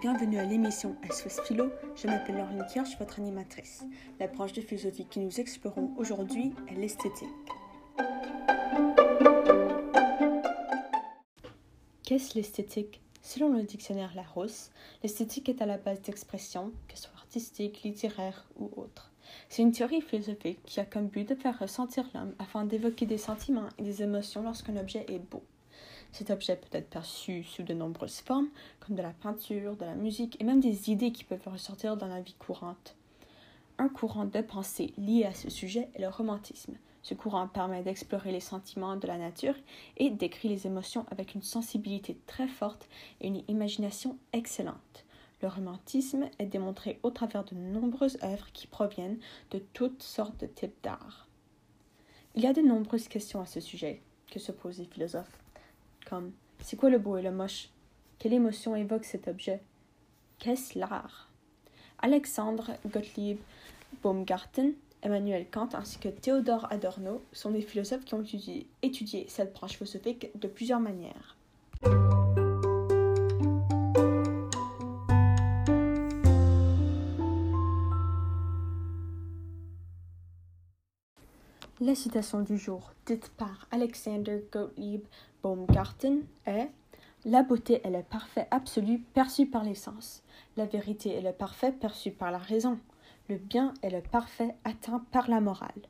bienvenue à l'émission SOS Philo. Je m'appelle Laurine Kirsch, votre animatrice. La branche de philosophie que nous explorons aujourd'hui est l'esthétique. Qu'est-ce l'esthétique? Selon le dictionnaire Larousse, l'esthétique est à la base d'expression, que ce soit artistique, littéraire ou autre. C'est une théorie philosophique qui a comme but de faire ressentir l'homme afin d'évoquer des sentiments et des émotions lorsqu'un objet est beau. Cet objet peut être perçu sous de nombreuses formes, comme de la peinture, de la musique et même des idées qui peuvent ressortir dans la vie courante. Un courant de pensée lié à ce sujet est le romantisme. Ce courant permet d'explorer les sentiments de la nature et d'écrire les émotions avec une sensibilité très forte et une imagination excellente. Le romantisme est démontré au travers de nombreuses œuvres qui proviennent de toutes sortes de types d'art. Il y a de nombreuses questions à ce sujet que se posent les philosophes? Comme c'est quoi le beau et le moche? Quelle émotion évoque cet objet? Qu'est-ce l'art? Alexandre Gottlieb Baumgarten, Emmanuel Kant ainsi que Théodore Adorno sont des philosophes qui ont étudié, cette branche philosophique de plusieurs manières. La citation du jour, dite par Alexander Gottlieb Est La beauté est le parfait absolu perçu par les sens. La vérité est le parfait perçu par la raison. Le bien est le parfait atteint par la morale.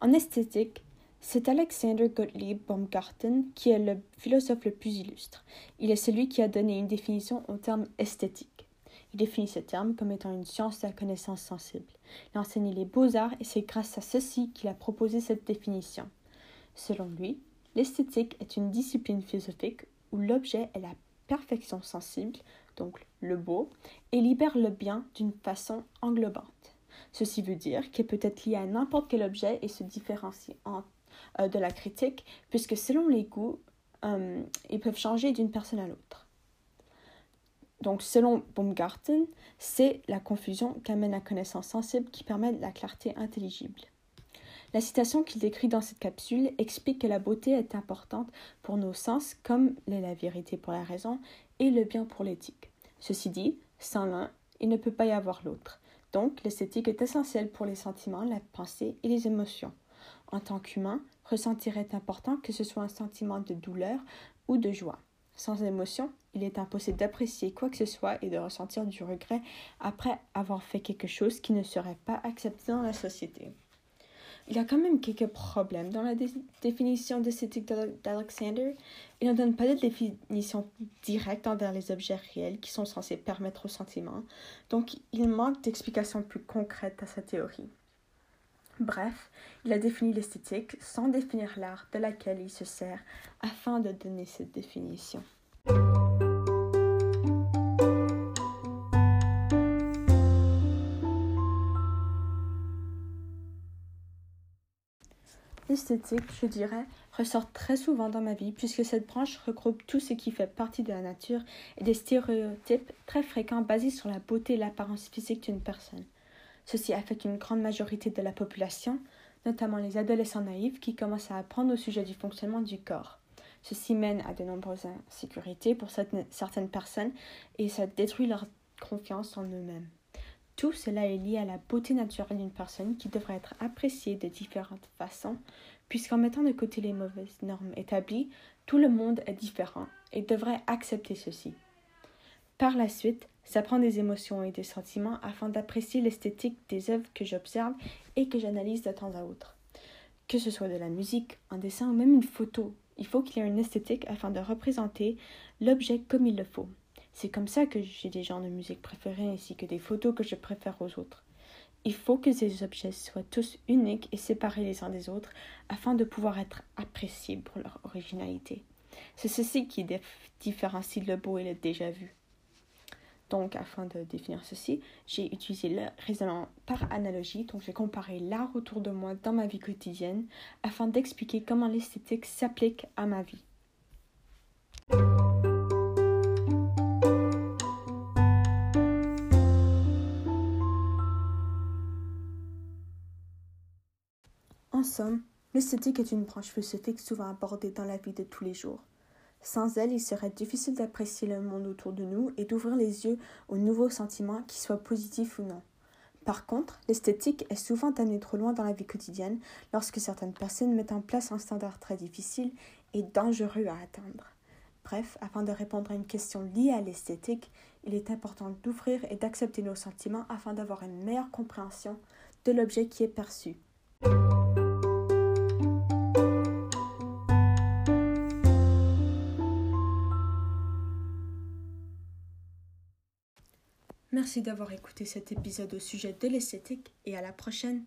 En esthétique, c'est Alexander Gottlieb Baumgarten qui est le philosophe le plus illustre. Il est celui qui a donné une définition au terme esthétique. Il définit ce terme comme étant une science de la connaissance sensible. Il a enseigné les beaux-arts et c'est grâce à ceci qu'il a proposé cette définition. Selon lui, l'esthétique est une discipline philosophique où l'objet est la perfection sensible, donc le beau, et libère le bien d'une façon englobante. Ceci veut dire qu'il peut être lié à n'importe quel objet et se différencier euh, de la critique, puisque selon les goûts, euh, ils peuvent changer d'une personne à l'autre. Donc, selon Baumgarten, c'est la confusion qu'amène la connaissance sensible qui permet la clarté intelligible. La citation qu'il décrit dans cette capsule explique que la beauté est importante pour nos sens comme l'est la vérité pour la raison et le bien pour l'éthique. Ceci dit, sans l'un, il ne peut pas y avoir l'autre. Donc, l'esthétique est essentielle pour les sentiments, la pensée et les émotions. En tant qu'humain, ressentir est important que ce soit un sentiment de douleur ou de joie. Sans émotion, il est impossible d'apprécier quoi que ce soit et de ressentir du regret après avoir fait quelque chose qui ne serait pas accepté dans la société. Il y a quand même quelques problèmes dans la définition d'esthétique d'Alexander. Il ne donne pas de définition directe envers les objets réels qui sont censés permettre au sentiment, donc il manque d'explications plus concrètes à sa théorie. Bref, il a défini l'esthétique sans définir l'art de laquelle il se sert afin de donner cette définition. L'esthétique, je dirais, ressort très souvent dans ma vie puisque cette branche regroupe tout ce qui fait partie de la nature et des stéréotypes très fréquents basés sur la beauté et l'apparence physique d'une personne. Ceci affecte une grande majorité de la population, notamment les adolescents naïfs qui commencent à apprendre au sujet du fonctionnement du corps. Ceci mène à de nombreuses insécurités pour certaines personnes et ça détruit leur confiance en eux-mêmes. Tout cela est lié à la beauté naturelle d'une personne qui devrait être appréciée de différentes façons, puisqu'en mettant de côté les mauvaises normes établies, tout le monde est différent et devrait accepter ceci. Par la suite, ça prend des émotions et des sentiments afin d'apprécier l'esthétique des œuvres que j'observe et que j'analyse de temps à autre. Que ce soit de la musique, un dessin ou même une photo, il faut qu'il y ait une esthétique afin de représenter l'objet comme il le faut. C'est comme ça que j'ai des genres de musique préférés ainsi que des photos que je préfère aux autres. Il faut que ces objets soient tous uniques et séparés les uns des autres afin de pouvoir être appréciés pour leur originalité. C'est ceci qui différencie le beau et le déjà vu. Donc, afin de définir ceci, j'ai utilisé le raisonnement par analogie. Donc, j'ai comparé l'art autour de moi dans ma vie quotidienne afin d'expliquer comment l'esthétique s'applique à ma vie. Somme, l'esthétique est une branche philosophique souvent abordée dans la vie de tous les jours. Sans elle, il serait difficile d'apprécier le monde autour de nous et d'ouvrir les yeux aux nouveaux sentiments, qu'ils soient positifs ou non. Par contre, l'esthétique est souvent amenée trop loin dans la vie quotidienne lorsque certaines personnes mettent en place un standard très difficile et dangereux à atteindre. Bref, afin de répondre à une question liée à l'esthétique, il est important d'ouvrir et d'accepter nos sentiments afin d'avoir une meilleure compréhension de l'objet qui est perçu. Merci d'avoir écouté cet épisode au sujet de l'esthétique et à la prochaine.